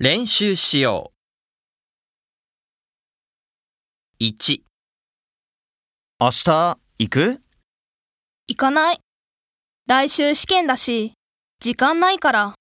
練習しよう。1、明日行く？行かない。来週試験だし、時間ないから。